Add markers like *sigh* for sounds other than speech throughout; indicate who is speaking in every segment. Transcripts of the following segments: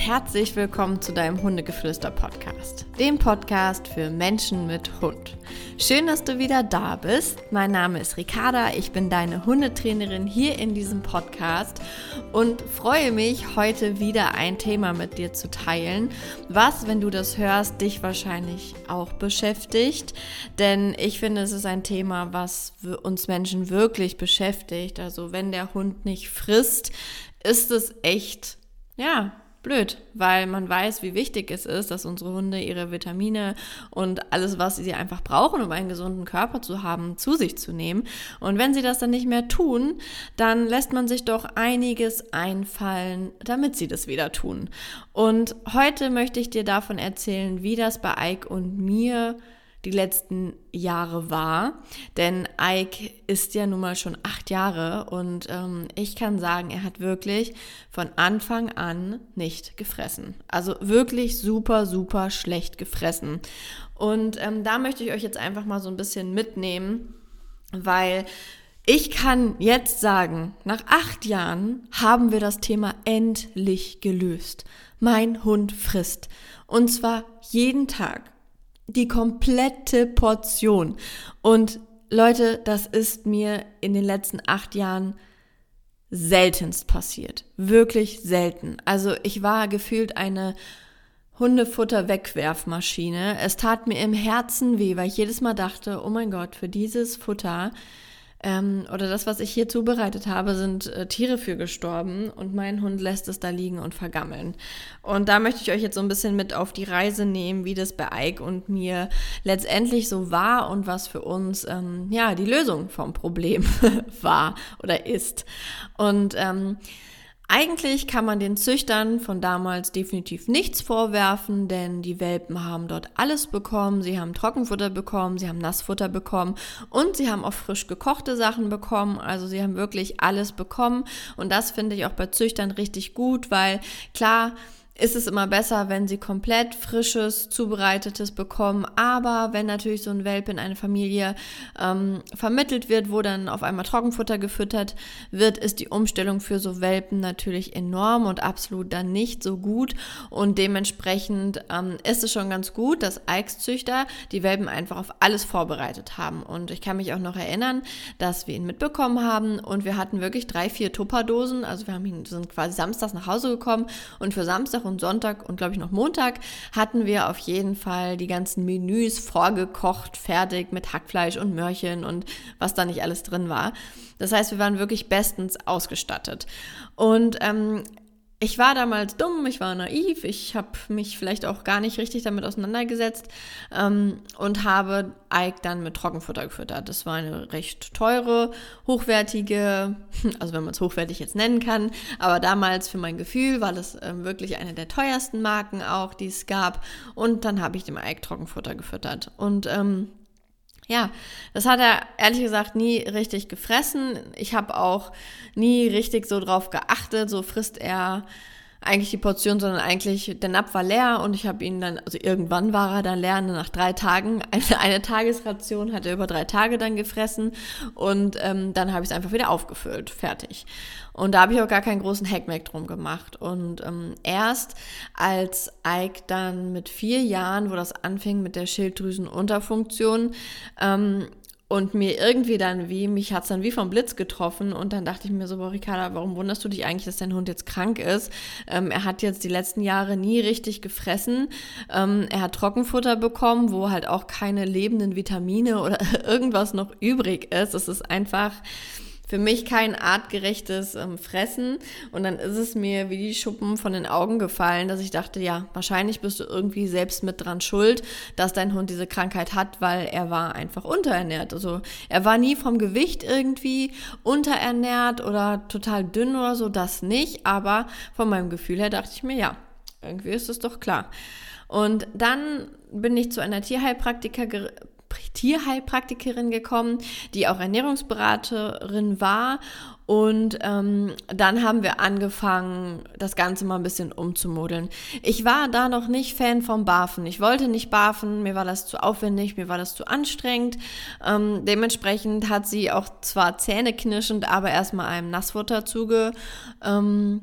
Speaker 1: herzlich willkommen zu deinem Hundegeflüster-Podcast, dem Podcast für Menschen mit Hund. Schön, dass du wieder da bist. Mein Name ist Ricarda, ich bin deine Hundetrainerin hier in diesem Podcast und freue mich, heute wieder ein Thema mit dir zu teilen, was, wenn du das hörst, dich wahrscheinlich auch beschäftigt. Denn ich finde, es ist ein Thema, was uns Menschen wirklich beschäftigt. Also wenn der Hund nicht frisst, ist es echt, ja, blöd, weil man weiß, wie wichtig es ist, dass unsere Hunde ihre Vitamine und alles, was sie einfach brauchen, um einen gesunden Körper zu haben, zu sich zu nehmen. Und wenn sie das dann nicht mehr tun, dann lässt man sich doch einiges einfallen, damit sie das wieder tun. Und heute möchte ich dir davon erzählen, wie das bei Ike und mir die letzten Jahre war. Denn Ike ist ja nun mal schon acht Jahre und ähm, ich kann sagen, er hat wirklich von Anfang an nicht gefressen. Also wirklich super, super schlecht gefressen. Und ähm, da möchte ich euch jetzt einfach mal so ein bisschen mitnehmen, weil ich kann jetzt sagen, nach acht Jahren haben wir das Thema endlich gelöst. Mein Hund frisst. Und zwar jeden Tag die komplette Portion. Und Leute, das ist mir in den letzten acht Jahren seltenst passiert. Wirklich selten. Also ich war gefühlt eine Hundefutter-Wegwerfmaschine. Es tat mir im Herzen weh, weil ich jedes Mal dachte, oh mein Gott, für dieses Futter ähm, oder das, was ich hier zubereitet habe, sind äh, Tiere für gestorben und mein Hund lässt es da liegen und vergammeln. Und da möchte ich euch jetzt so ein bisschen mit auf die Reise nehmen, wie das bei Ike und mir letztendlich so war und was für uns ähm, ja die Lösung vom Problem *laughs* war oder ist. Und ähm, eigentlich kann man den Züchtern von damals definitiv nichts vorwerfen, denn die Welpen haben dort alles bekommen. Sie haben Trockenfutter bekommen, sie haben Nassfutter bekommen und sie haben auch frisch gekochte Sachen bekommen. Also sie haben wirklich alles bekommen und das finde ich auch bei Züchtern richtig gut, weil klar, ist es immer besser, wenn sie komplett frisches, zubereitetes bekommen. Aber wenn natürlich so ein Welpe in eine Familie ähm, vermittelt wird, wo dann auf einmal Trockenfutter gefüttert wird, ist die Umstellung für so Welpen natürlich enorm und absolut dann nicht so gut. Und dementsprechend ähm, ist es schon ganz gut, dass Eichszüchter die Welpen einfach auf alles vorbereitet haben. Und ich kann mich auch noch erinnern, dass wir ihn mitbekommen haben und wir hatten wirklich drei, vier Tupperdosen. Also wir haben ihn, sind quasi samstags nach Hause gekommen und für Samstag Sonntag und glaube ich noch Montag hatten wir auf jeden Fall die ganzen Menüs vorgekocht, fertig mit Hackfleisch und Möhrchen und was da nicht alles drin war. Das heißt, wir waren wirklich bestens ausgestattet. Und ähm, ich war damals dumm, ich war naiv, ich habe mich vielleicht auch gar nicht richtig damit auseinandergesetzt ähm, und habe Ike dann mit Trockenfutter gefüttert. Das war eine recht teure, hochwertige, *laughs* also wenn man es hochwertig jetzt nennen kann, aber damals für mein Gefühl war das ähm, wirklich eine der teuersten Marken auch, die es gab. Und dann habe ich dem Ike Trockenfutter gefüttert. Und ähm, ja, das hat er ehrlich gesagt nie richtig gefressen. Ich habe auch nie richtig so drauf geachtet. So frisst er eigentlich die Portion, sondern eigentlich der Napf war leer und ich habe ihn dann, also irgendwann war er dann leer, nach drei Tagen, *laughs* eine, eine Tagesration hat er über drei Tage dann gefressen und ähm, dann habe ich es einfach wieder aufgefüllt, fertig. Und da habe ich auch gar keinen großen Hackmack drum gemacht. Und ähm, erst als Ike dann mit vier Jahren, wo das anfing mit der Schilddrüsenunterfunktion, ähm, und mir irgendwie dann wie, mich hat es dann wie vom Blitz getroffen und dann dachte ich mir so, Ricarda, warum wunderst du dich eigentlich, dass dein Hund jetzt krank ist? Ähm, er hat jetzt die letzten Jahre nie richtig gefressen. Ähm, er hat Trockenfutter bekommen, wo halt auch keine lebenden Vitamine oder *laughs* irgendwas noch übrig ist. Es ist einfach für mich kein artgerechtes ähm, Fressen. Und dann ist es mir wie die Schuppen von den Augen gefallen, dass ich dachte, ja, wahrscheinlich bist du irgendwie selbst mit dran schuld, dass dein Hund diese Krankheit hat, weil er war einfach unterernährt. Also er war nie vom Gewicht irgendwie unterernährt oder total dünn oder so, das nicht. Aber von meinem Gefühl her dachte ich mir, ja, irgendwie ist es doch klar. Und dann bin ich zu einer Tierheilpraktikerin Tierheilpraktikerin gekommen, die auch Ernährungsberaterin war Und ähm, dann haben wir angefangen, das Ganze mal ein bisschen umzumodeln. Ich war da noch nicht Fan vom Barfen. Ich wollte nicht barfen, mir war das zu aufwendig, mir war das zu anstrengend. Ähm, dementsprechend hat sie auch zwar zähneknirschend, aber erstmal einem Nassfutter zugestimmt ähm,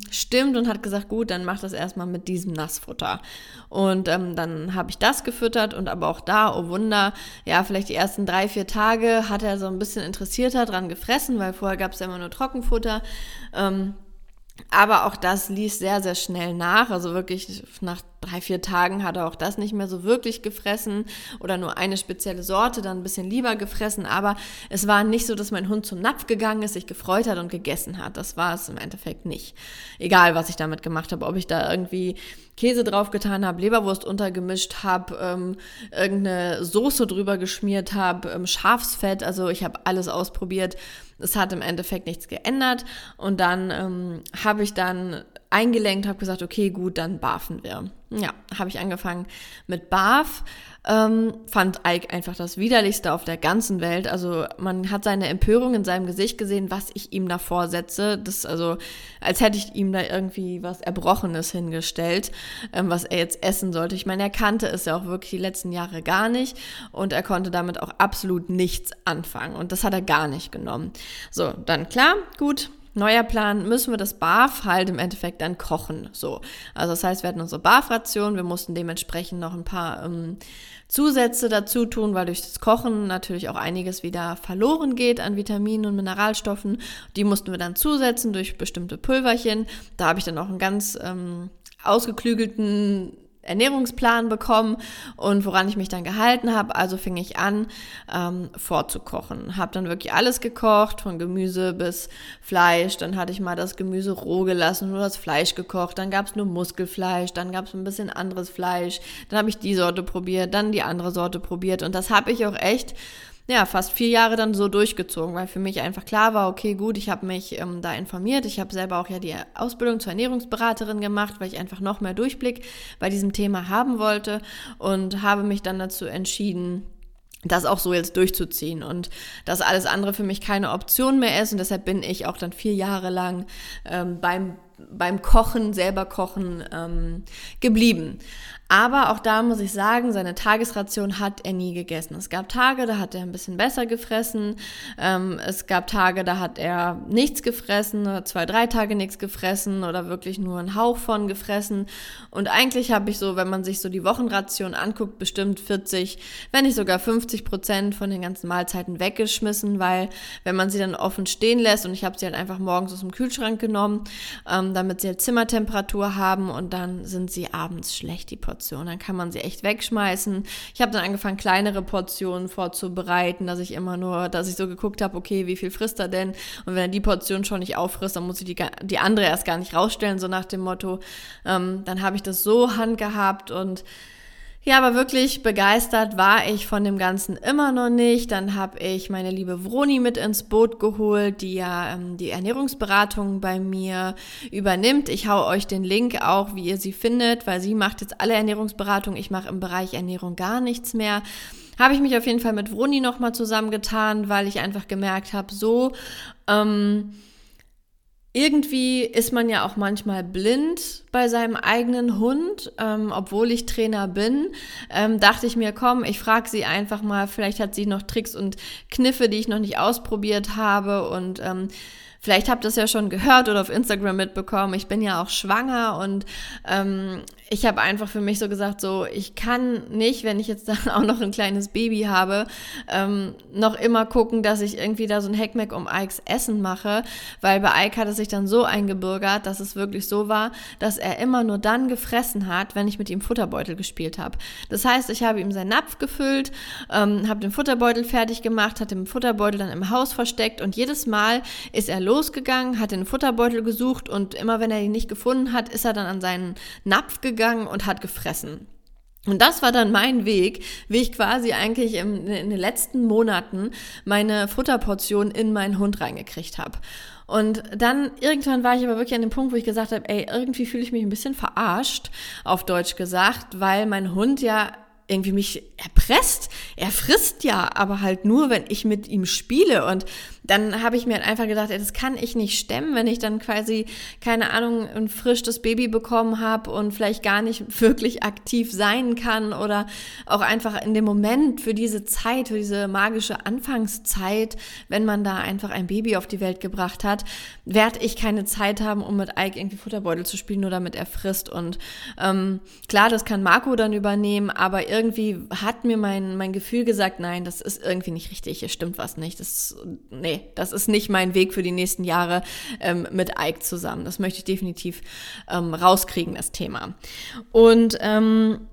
Speaker 1: und hat gesagt, gut, dann mach das erstmal mit diesem Nassfutter. Und ähm, dann habe ich das gefüttert und aber auch da, oh Wunder, ja, vielleicht die ersten drei, vier Tage hat er so ein bisschen interessierter dran gefressen, weil vorher gab es ja immer nur Trockenfutter. Ähm, aber auch das ließ sehr, sehr schnell nach. Also wirklich nach drei, vier Tagen hat er auch das nicht mehr so wirklich gefressen oder nur eine spezielle Sorte, dann ein bisschen lieber gefressen. Aber es war nicht so, dass mein Hund zum Napf gegangen ist, sich gefreut hat und gegessen hat. Das war es im Endeffekt nicht. Egal, was ich damit gemacht habe, ob ich da irgendwie Käse draufgetan habe, Leberwurst untergemischt habe, ähm, irgendeine Soße drüber geschmiert habe, ähm, Schafsfett. Also ich habe alles ausprobiert. Es hat im Endeffekt nichts geändert. Und dann ähm, habe ich dann eingelenkt, habe gesagt, okay, gut, dann barfen wir. Ja, habe ich angefangen mit Barf. Ähm, fand Ike einfach das widerlichste auf der ganzen Welt. Also man hat seine Empörung in seinem Gesicht gesehen, was ich ihm da vorsetze. Das also, als hätte ich ihm da irgendwie was Erbrochenes hingestellt, ähm, was er jetzt essen sollte. Ich meine, er kannte es ja auch wirklich die letzten Jahre gar nicht und er konnte damit auch absolut nichts anfangen. Und das hat er gar nicht genommen. So, dann klar, gut, neuer Plan, müssen wir das BAF halt im Endeffekt dann kochen. So. Also das heißt, wir hatten unsere BAF-Ration, wir mussten dementsprechend noch ein paar ähm, Zusätze dazu tun, weil durch das Kochen natürlich auch einiges wieder verloren geht an Vitaminen und Mineralstoffen. Die mussten wir dann zusetzen durch bestimmte Pulverchen. Da habe ich dann auch einen ganz ähm, ausgeklügelten Ernährungsplan bekommen und woran ich mich dann gehalten habe. Also fing ich an, ähm, vorzukochen. Habe dann wirklich alles gekocht, von Gemüse bis Fleisch. Dann hatte ich mal das Gemüse roh gelassen, nur das Fleisch gekocht. Dann gab es nur Muskelfleisch, dann gab es ein bisschen anderes Fleisch. Dann habe ich die Sorte probiert, dann die andere Sorte probiert. Und das habe ich auch echt ja, fast vier Jahre dann so durchgezogen, weil für mich einfach klar war, okay, gut, ich habe mich ähm, da informiert. Ich habe selber auch ja die Ausbildung zur Ernährungsberaterin gemacht, weil ich einfach noch mehr Durchblick bei diesem Thema haben wollte und habe mich dann dazu entschieden, das auch so jetzt durchzuziehen und dass alles andere für mich keine Option mehr ist und deshalb bin ich auch dann vier Jahre lang ähm, beim beim Kochen, selber kochen ähm, geblieben. Aber auch da muss ich sagen, seine Tagesration hat er nie gegessen. Es gab Tage, da hat er ein bisschen besser gefressen. Ähm, es gab Tage, da hat er nichts gefressen, zwei, drei Tage nichts gefressen oder wirklich nur einen Hauch von gefressen. Und eigentlich habe ich so, wenn man sich so die Wochenration anguckt, bestimmt 40, wenn nicht sogar 50 Prozent von den ganzen Mahlzeiten weggeschmissen, weil wenn man sie dann offen stehen lässt und ich habe sie halt einfach morgens aus dem Kühlschrank genommen, ähm, damit sie halt Zimmertemperatur haben und dann sind sie abends schlecht, die Portionen. Portion. Dann kann man sie echt wegschmeißen. Ich habe dann angefangen, kleinere Portionen vorzubereiten, dass ich immer nur, dass ich so geguckt habe, okay, wie viel frisst er denn? Und wenn er die Portion schon nicht auffrisst, dann muss ich die, die andere erst gar nicht rausstellen, so nach dem Motto. Ähm, dann habe ich das so handgehabt und ja, aber wirklich begeistert war ich von dem Ganzen immer noch nicht. Dann habe ich meine liebe Vroni mit ins Boot geholt, die ja ähm, die Ernährungsberatung bei mir übernimmt. Ich hau euch den Link auch, wie ihr sie findet, weil sie macht jetzt alle Ernährungsberatung. Ich mache im Bereich Ernährung gar nichts mehr habe ich mich auf jeden Fall mit Vroni nochmal zusammengetan, weil ich einfach gemerkt habe, so ähm, irgendwie ist man ja auch manchmal blind bei seinem eigenen Hund, ähm, obwohl ich Trainer bin. Ähm, dachte ich mir, komm, ich frage sie einfach mal, vielleicht hat sie noch Tricks und Kniffe, die ich noch nicht ausprobiert habe und ähm, Vielleicht habt ihr es ja schon gehört oder auf Instagram mitbekommen. Ich bin ja auch schwanger und ähm, ich habe einfach für mich so gesagt, so ich kann nicht, wenn ich jetzt dann *laughs* auch noch ein kleines Baby habe, ähm, noch immer gucken, dass ich irgendwie da so ein Heckmeck um Ikes Essen mache, weil bei Ike hat es sich dann so eingebürgert, dass es wirklich so war, dass er immer nur dann gefressen hat, wenn ich mit ihm Futterbeutel gespielt habe. Das heißt, ich habe ihm seinen Napf gefüllt, ähm, habe den Futterbeutel fertig gemacht, hat den Futterbeutel dann im Haus versteckt und jedes Mal ist er losgegangen, hat den Futterbeutel gesucht und immer wenn er ihn nicht gefunden hat, ist er dann an seinen Napf gegangen und hat gefressen. Und das war dann mein Weg, wie ich quasi eigentlich in, in den letzten Monaten meine Futterportion in meinen Hund reingekriegt habe. Und dann irgendwann war ich aber wirklich an dem Punkt, wo ich gesagt habe, ey, irgendwie fühle ich mich ein bisschen verarscht, auf Deutsch gesagt, weil mein Hund ja irgendwie mich erpresst. Er frisst ja, aber halt nur, wenn ich mit ihm spiele. Und dann habe ich mir halt einfach gedacht, ey, das kann ich nicht stemmen, wenn ich dann quasi, keine Ahnung, ein frisches Baby bekommen habe und vielleicht gar nicht *laughs* wirklich aktiv sein kann oder auch einfach in dem Moment für diese Zeit, für diese magische Anfangszeit, wenn man da einfach ein Baby auf die Welt gebracht hat, werde ich keine Zeit haben, um mit Ike irgendwie Futterbeutel zu spielen, nur damit er frisst. Und ähm, klar, das kann Marco dann übernehmen, aber irgendwie hat mir mein, mein Gefühl gesagt, nein, das ist irgendwie nicht richtig, hier stimmt was nicht. Das, nee, das ist nicht mein Weg für die nächsten Jahre ähm, mit Ike zusammen. Das möchte ich definitiv ähm, rauskriegen, das Thema. Und ähm,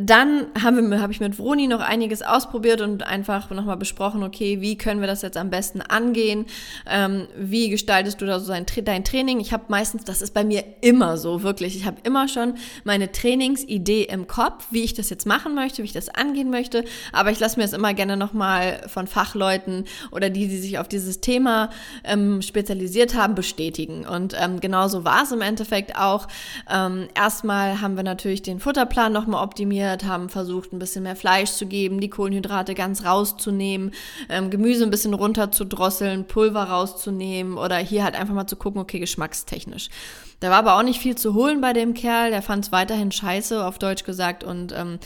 Speaker 1: dann habe ich mit Vroni noch einiges ausprobiert und einfach nochmal besprochen, okay, wie können wir das jetzt am besten angehen? Ähm, wie gestaltest du da so dein, dein Training? Ich habe meistens, das ist bei mir immer so, wirklich. Ich habe immer schon meine Trainingsidee im Kopf, wie ich das jetzt machen möchte, wie ich das angehen möchte. Aber ich lasse mir das immer gerne nochmal von Fachleuten oder die, die sich auf dieses Thema ähm, spezialisiert haben, bestätigen. Und ähm, genauso war es im Endeffekt auch. Ähm, erstmal haben wir natürlich den Futterplan nochmal optimiert optimiert, haben versucht, ein bisschen mehr Fleisch zu geben, die Kohlenhydrate ganz rauszunehmen, ähm, Gemüse ein bisschen runterzudrosseln, Pulver rauszunehmen oder hier halt einfach mal zu gucken, okay, geschmackstechnisch. Da war aber auch nicht viel zu holen bei dem Kerl, der fand es weiterhin scheiße, auf Deutsch gesagt, und ähm,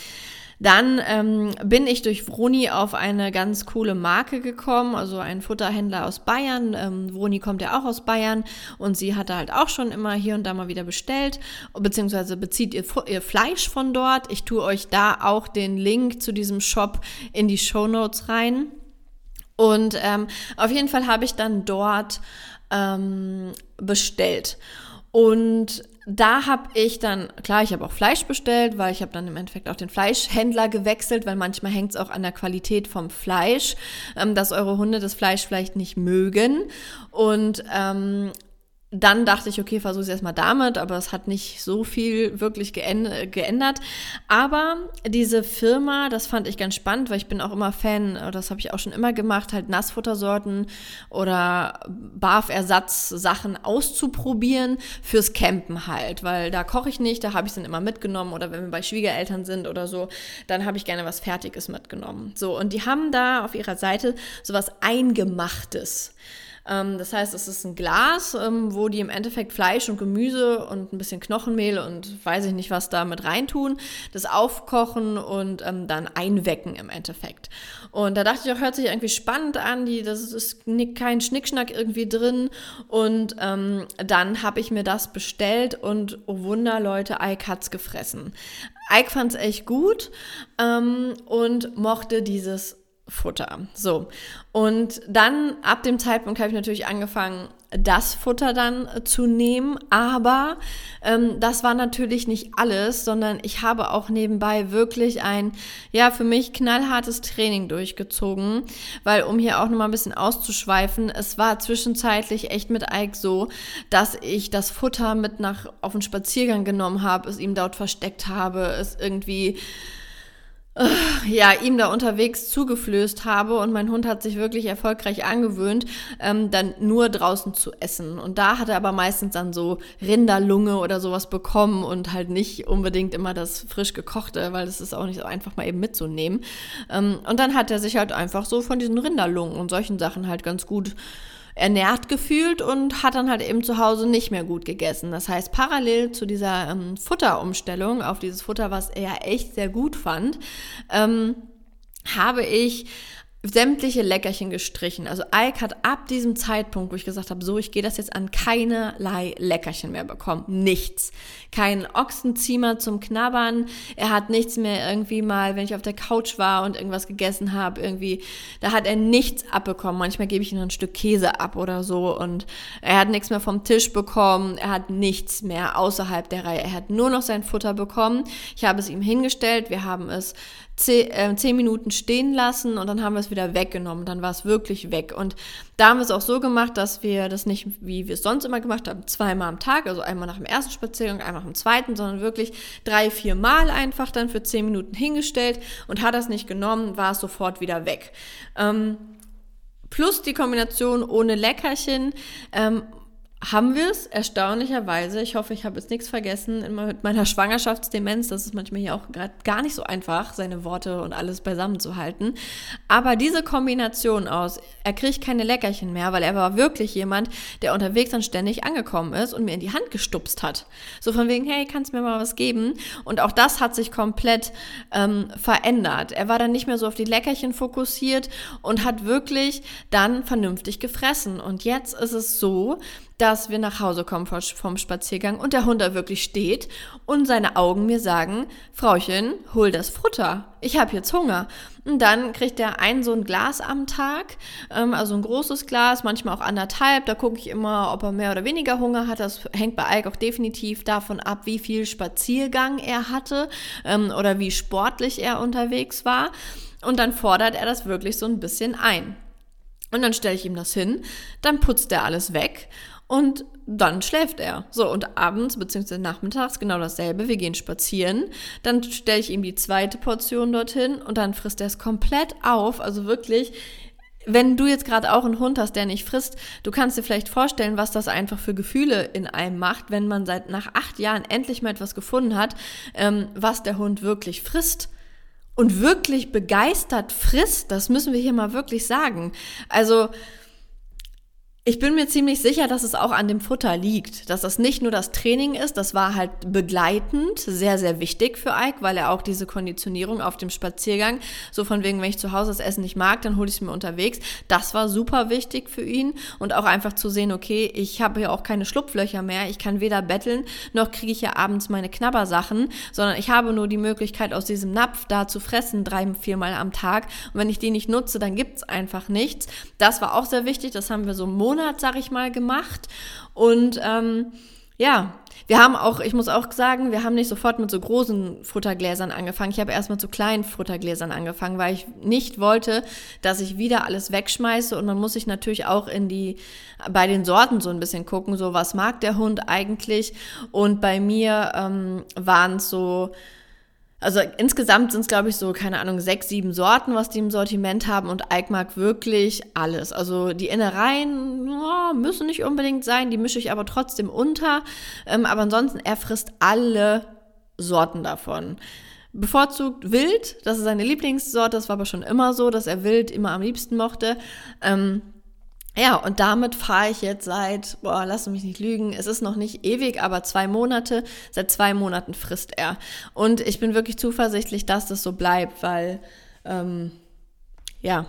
Speaker 1: dann ähm, bin ich durch Vroni auf eine ganz coole Marke gekommen, also ein Futterhändler aus Bayern. Ähm, Vroni kommt ja auch aus Bayern und sie hatte halt auch schon immer hier und da mal wieder bestellt, beziehungsweise bezieht ihr, ihr Fleisch von dort. Ich tue euch da auch den Link zu diesem Shop in die Show Notes rein. Und ähm, auf jeden Fall habe ich dann dort ähm, bestellt. Und da habe ich dann, klar, ich habe auch Fleisch bestellt, weil ich habe dann im Endeffekt auch den Fleischhändler gewechselt, weil manchmal hängt es auch an der Qualität vom Fleisch, ähm, dass eure Hunde das Fleisch vielleicht nicht mögen. Und ähm, dann dachte ich, okay, versuche es erstmal damit, aber es hat nicht so viel wirklich geändert. Aber diese Firma, das fand ich ganz spannend, weil ich bin auch immer Fan, das habe ich auch schon immer gemacht, halt Nassfuttersorten oder Barfersatzsachen auszuprobieren fürs Campen halt, weil da koche ich nicht, da habe ich es dann immer mitgenommen oder wenn wir bei Schwiegereltern sind oder so, dann habe ich gerne was Fertiges mitgenommen. So, und die haben da auf ihrer Seite sowas Eingemachtes. Ähm, das heißt, es ist ein Glas, ähm, wo die im Endeffekt Fleisch und Gemüse und ein bisschen Knochenmehl und weiß ich nicht was da mit reintun, das aufkochen und ähm, dann einwecken im Endeffekt. Und da dachte ich auch, hört sich irgendwie spannend an, die, das ist kein Schnickschnack irgendwie drin. Und ähm, dann habe ich mir das bestellt und oh Wunder, Leute, Ike hat's gefressen. Ike fand's echt gut ähm, und mochte dieses Futter. So. Und dann ab dem Zeitpunkt habe ich natürlich angefangen, das Futter dann äh, zu nehmen. Aber ähm, das war natürlich nicht alles, sondern ich habe auch nebenbei wirklich ein, ja, für mich knallhartes Training durchgezogen. Weil, um hier auch nochmal ein bisschen auszuschweifen, es war zwischenzeitlich echt mit Ike so, dass ich das Futter mit nach auf den Spaziergang genommen habe, es ihm dort versteckt habe, es irgendwie ja, ihm da unterwegs zugeflößt habe und mein Hund hat sich wirklich erfolgreich angewöhnt, ähm, dann nur draußen zu essen. Und da hat er aber meistens dann so Rinderlunge oder sowas bekommen und halt nicht unbedingt immer das frisch gekochte, weil das ist auch nicht so einfach mal eben mitzunehmen. Ähm, und dann hat er sich halt einfach so von diesen Rinderlungen und solchen Sachen halt ganz gut ernährt gefühlt und hat dann halt eben zu Hause nicht mehr gut gegessen. Das heißt, parallel zu dieser ähm, Futterumstellung auf dieses Futter, was er echt sehr gut fand, ähm, habe ich sämtliche Leckerchen gestrichen. Also Ike hat ab diesem Zeitpunkt, wo ich gesagt habe, so, ich gehe das jetzt an, keinerlei Leckerchen mehr bekommen. Nichts. Kein Ochsenziemer zum Knabbern. Er hat nichts mehr irgendwie mal, wenn ich auf der Couch war und irgendwas gegessen habe, irgendwie, da hat er nichts abbekommen. Manchmal gebe ich ihm ein Stück Käse ab oder so und er hat nichts mehr vom Tisch bekommen. Er hat nichts mehr außerhalb der Reihe. Er hat nur noch sein Futter bekommen. Ich habe es ihm hingestellt. Wir haben es zehn, äh, zehn Minuten stehen lassen und dann haben wir es wieder weggenommen. Dann war es wirklich weg. Und da haben wir es auch so gemacht, dass wir das nicht, wie wir es sonst immer gemacht haben, zweimal am Tag, also einmal nach dem ersten Spaziergang, einmal nach dem zweiten, sondern wirklich drei, vier Mal einfach dann für zehn Minuten hingestellt und hat das nicht genommen, war es sofort wieder weg. Ähm, plus die Kombination ohne Leckerchen ähm, haben wir es erstaunlicherweise. Ich hoffe, ich habe jetzt nichts vergessen in meiner Schwangerschaftsdemenz. Das ist manchmal hier auch gerade gar nicht so einfach, seine Worte und alles beisammen zu halten. Aber diese Kombination aus, er kriegt keine Leckerchen mehr, weil er war wirklich jemand, der unterwegs dann ständig angekommen ist und mir in die Hand gestupst hat. So von wegen, hey, kannst mir mal was geben? Und auch das hat sich komplett ähm, verändert. Er war dann nicht mehr so auf die Leckerchen fokussiert und hat wirklich dann vernünftig gefressen. Und jetzt ist es so, dass wir nach Hause kommen vom Spaziergang und der Hund da wirklich steht und seine Augen mir sagen, Frauchen, hol das Futter, ich habe jetzt Hunger. Und dann kriegt er ein so ein Glas am Tag, ähm, also ein großes Glas, manchmal auch anderthalb. Da gucke ich immer, ob er mehr oder weniger Hunger hat. Das hängt bei Ike auch definitiv davon ab, wie viel Spaziergang er hatte ähm, oder wie sportlich er unterwegs war. Und dann fordert er das wirklich so ein bisschen ein. Und dann stelle ich ihm das hin, dann putzt er alles weg und dann schläft er. So, und abends bzw. nachmittags genau dasselbe. Wir gehen spazieren. Dann stelle ich ihm die zweite Portion dorthin und dann frisst er es komplett auf. Also wirklich, wenn du jetzt gerade auch einen Hund hast, der nicht frisst, du kannst dir vielleicht vorstellen, was das einfach für Gefühle in einem macht, wenn man seit nach acht Jahren endlich mal etwas gefunden hat, ähm, was der Hund wirklich frisst und wirklich begeistert frisst. Das müssen wir hier mal wirklich sagen. Also ich bin mir ziemlich sicher, dass es auch an dem Futter liegt, dass das nicht nur das Training ist, das war halt begleitend sehr, sehr wichtig für Ike, weil er auch diese Konditionierung auf dem Spaziergang, so von wegen, wenn ich zu Hause das Essen nicht mag, dann hole ich es mir unterwegs, das war super wichtig für ihn und auch einfach zu sehen, okay, ich habe ja auch keine Schlupflöcher mehr, ich kann weder betteln, noch kriege ich ja abends meine Knabbersachen, sondern ich habe nur die Möglichkeit, aus diesem Napf da zu fressen, drei, viermal am Tag und wenn ich die nicht nutze, dann gibt es einfach nichts. Das war auch sehr wichtig, das haben wir so Monate Monat, sag ich mal, gemacht. Und ähm, ja, wir haben auch, ich muss auch sagen, wir haben nicht sofort mit so großen Futtergläsern angefangen. Ich habe erst mit so kleinen Futtergläsern angefangen, weil ich nicht wollte, dass ich wieder alles wegschmeiße. Und man muss sich natürlich auch in die, bei den Sorten so ein bisschen gucken, so was mag der Hund eigentlich. Und bei mir ähm, waren es so, also insgesamt sind es, glaube ich, so, keine Ahnung, sechs, sieben Sorten, was die im Sortiment haben. Und Ike mag wirklich alles. Also die Innereien oh, müssen nicht unbedingt sein, die mische ich aber trotzdem unter. Ähm, aber ansonsten, er frisst alle Sorten davon. Bevorzugt Wild, das ist seine Lieblingssorte, das war aber schon immer so, dass er Wild immer am liebsten mochte. Ähm, ja, und damit fahre ich jetzt seit, boah, lass mich nicht lügen, es ist noch nicht ewig, aber zwei Monate. Seit zwei Monaten frisst er. Und ich bin wirklich zuversichtlich, dass das so bleibt, weil, ähm, ja,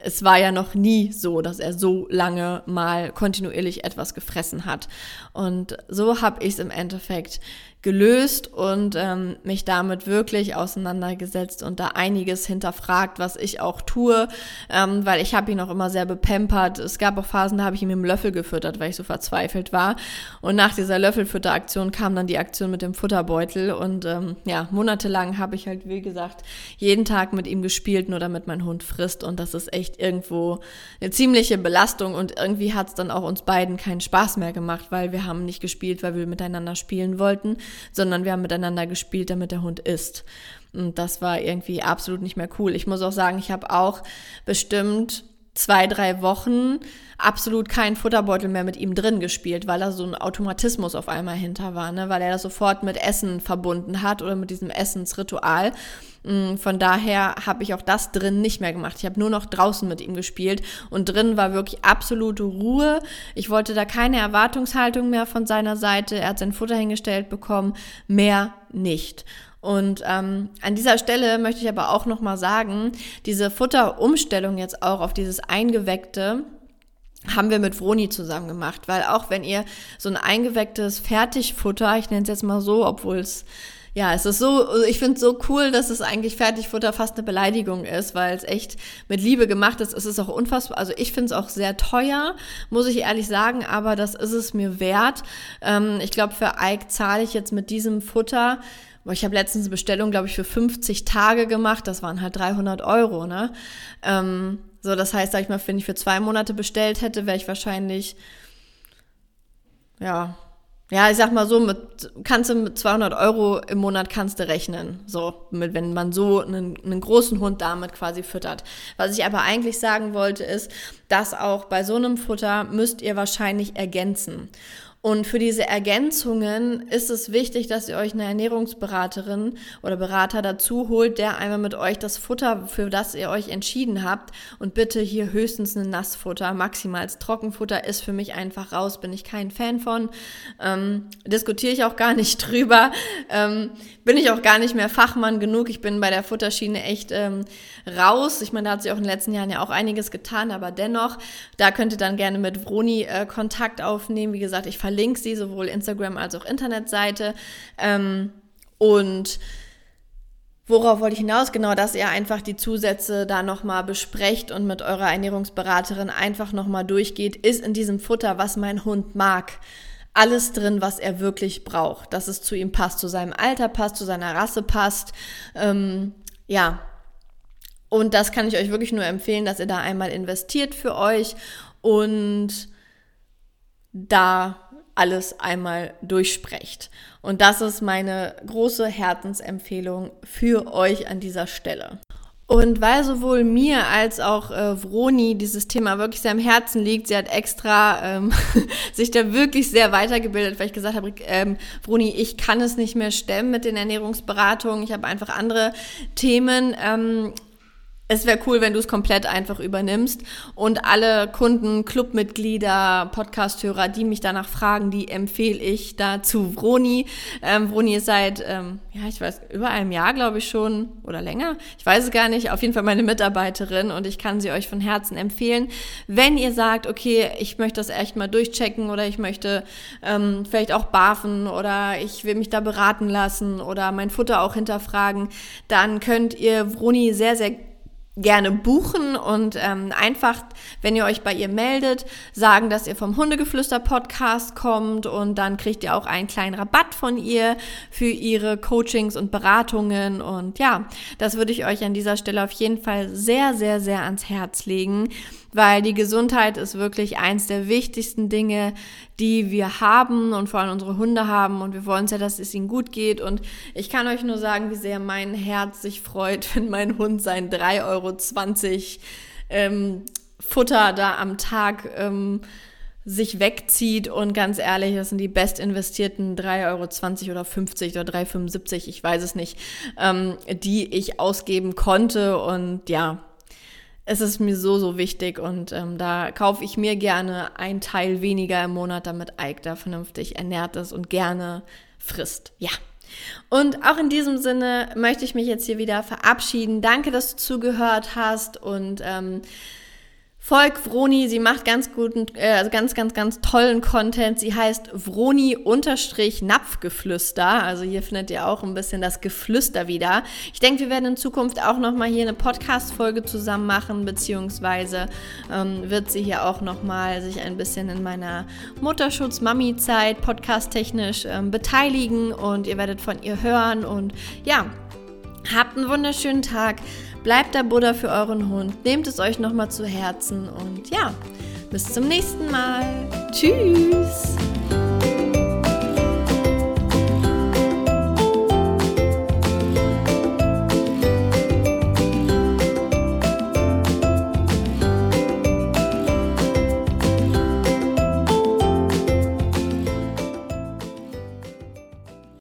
Speaker 1: es war ja noch nie so, dass er so lange mal kontinuierlich etwas gefressen hat. Und so habe ich es im Endeffekt gelöst und ähm, mich damit wirklich auseinandergesetzt und da einiges hinterfragt, was ich auch tue, ähm, weil ich habe ihn auch immer sehr bepempert. Es gab auch Phasen, da habe ich ihn mit dem Löffel gefüttert, weil ich so verzweifelt war. Und nach dieser Löffelfütteraktion kam dann die Aktion mit dem Futterbeutel und ähm, ja, monatelang habe ich halt, wie gesagt, jeden Tag mit ihm gespielt, nur damit mein Hund frisst und das ist echt irgendwo eine ziemliche Belastung und irgendwie hat es dann auch uns beiden keinen Spaß mehr gemacht, weil wir haben nicht gespielt, weil wir miteinander spielen wollten, sondern wir haben miteinander gespielt, damit der Hund isst. Und das war irgendwie absolut nicht mehr cool. Ich muss auch sagen, ich habe auch bestimmt zwei, drei Wochen absolut keinen Futterbeutel mehr mit ihm drin gespielt, weil da so ein Automatismus auf einmal hinter war, ne? weil er das sofort mit Essen verbunden hat oder mit diesem Essensritual. Mm, von daher habe ich auch das drin nicht mehr gemacht. Ich habe nur noch draußen mit ihm gespielt und drin war wirklich absolute Ruhe. Ich wollte da keine Erwartungshaltung mehr von seiner Seite. Er hat sein Futter hingestellt bekommen, mehr nicht. Und ähm, an dieser Stelle möchte ich aber auch noch mal sagen, diese Futterumstellung jetzt auch auf dieses eingeweckte haben wir mit Vroni zusammen gemacht, weil auch wenn ihr so ein eingewecktes Fertigfutter, ich nenne es jetzt mal so, obwohl es ja, es ist so, ich finde es so cool, dass es eigentlich Fertigfutter fast eine Beleidigung ist, weil es echt mit Liebe gemacht ist. Es ist auch unfassbar, also ich finde es auch sehr teuer, muss ich ehrlich sagen, aber das ist es mir wert. Ähm, ich glaube, für Ike zahle ich jetzt mit diesem Futter ich habe letztens eine Bestellung, glaube ich, für 50 Tage gemacht. Das waren halt 300 Euro, ne? Ähm, so, das heißt, sag ich mal, wenn ich für zwei Monate bestellt hätte, wäre ich wahrscheinlich, ja, ja, ich sag mal so, mit, kannst du mit 200 Euro im Monat kannst du rechnen. So, mit, wenn man so einen, einen großen Hund damit quasi füttert. Was ich aber eigentlich sagen wollte, ist, dass auch bei so einem Futter müsst ihr wahrscheinlich ergänzen. Und für diese Ergänzungen ist es wichtig, dass ihr euch eine Ernährungsberaterin oder Berater dazu holt, der einmal mit euch das Futter, für das ihr euch entschieden habt, und bitte hier höchstens ein Nassfutter, maximal Trockenfutter ist für mich einfach raus, bin ich kein Fan von. Ähm, diskutiere ich auch gar nicht *laughs* drüber. Ähm, bin ich auch gar nicht mehr Fachmann genug. Ich bin bei der Futterschiene echt ähm, raus. Ich meine, da hat sich auch in den letzten Jahren ja auch einiges getan, aber dennoch, da könnt ihr dann gerne mit Vroni äh, Kontakt aufnehmen. Wie gesagt, ich verlinke sie, sowohl Instagram als auch Internetseite. Ähm, und Worauf wollte ich hinaus? Genau, dass ihr einfach die Zusätze da nochmal besprecht und mit eurer Ernährungsberaterin einfach nochmal durchgeht. Ist in diesem Futter, was mein Hund mag, alles drin, was er wirklich braucht? Dass es zu ihm passt, zu seinem Alter passt, zu seiner Rasse passt. Ähm, ja. Und das kann ich euch wirklich nur empfehlen, dass ihr da einmal investiert für euch und da alles einmal durchsprecht. Und das ist meine große Herzensempfehlung für euch an dieser Stelle. Und weil sowohl mir als auch äh, Vroni dieses Thema wirklich sehr am Herzen liegt, sie hat extra ähm, *laughs* sich da wirklich sehr weitergebildet, weil ich gesagt habe, ähm, Vroni, ich kann es nicht mehr stemmen mit den Ernährungsberatungen. Ich habe einfach andere Themen. Ähm, es wäre cool, wenn du es komplett einfach übernimmst und alle Kunden, Clubmitglieder, Podcasthörer, die mich danach fragen, die empfehle ich da zu Vroni. Ähm, Vroni ist seit, ähm, ja, ich weiß, über einem Jahr, glaube ich schon, oder länger. Ich weiß es gar nicht. Auf jeden Fall meine Mitarbeiterin und ich kann sie euch von Herzen empfehlen. Wenn ihr sagt, okay, ich möchte das echt mal durchchecken oder ich möchte ähm, vielleicht auch barfen oder ich will mich da beraten lassen oder mein Futter auch hinterfragen, dann könnt ihr Vroni sehr, sehr gerne buchen und ähm, einfach, wenn ihr euch bei ihr meldet, sagen, dass ihr vom Hundegeflüster-Podcast kommt und dann kriegt ihr auch einen kleinen Rabatt von ihr für ihre Coachings und Beratungen. Und ja, das würde ich euch an dieser Stelle auf jeden Fall sehr, sehr, sehr ans Herz legen weil die Gesundheit ist wirklich eins der wichtigsten Dinge, die wir haben und vor allem unsere Hunde haben. Und wir wollen es ja, dass es ihnen gut geht. Und ich kann euch nur sagen, wie sehr mein Herz sich freut, *laughs* wenn mein Hund sein 3,20 Euro ähm, Futter da am Tag ähm, sich wegzieht. Und ganz ehrlich, das sind die best investierten 3,20 Euro oder 50 oder 3,75, ich weiß es nicht, ähm, die ich ausgeben konnte. Und ja, es ist mir so, so wichtig und ähm, da kaufe ich mir gerne ein Teil weniger im Monat, damit Ike da vernünftig ernährt ist und gerne frisst. Ja. Und auch in diesem Sinne möchte ich mich jetzt hier wieder verabschieden. Danke, dass du zugehört hast und ähm, Volk Vroni, sie macht ganz guten, äh, also ganz, ganz, ganz tollen Content. Sie heißt Vroni-Napfgeflüster. Also hier findet ihr auch ein bisschen das Geflüster wieder. Ich denke, wir werden in Zukunft auch nochmal hier eine Podcast-Folge zusammen machen, beziehungsweise ähm, wird sie hier auch nochmal sich ein bisschen in meiner Mutterschutz-Mami-Zeit podcast-technisch ähm, beteiligen und ihr werdet von ihr hören und ja, habt einen wunderschönen Tag. Bleibt der Buddha für euren Hund. Nehmt es euch nochmal zu Herzen und ja, bis zum nächsten Mal. Tschüss.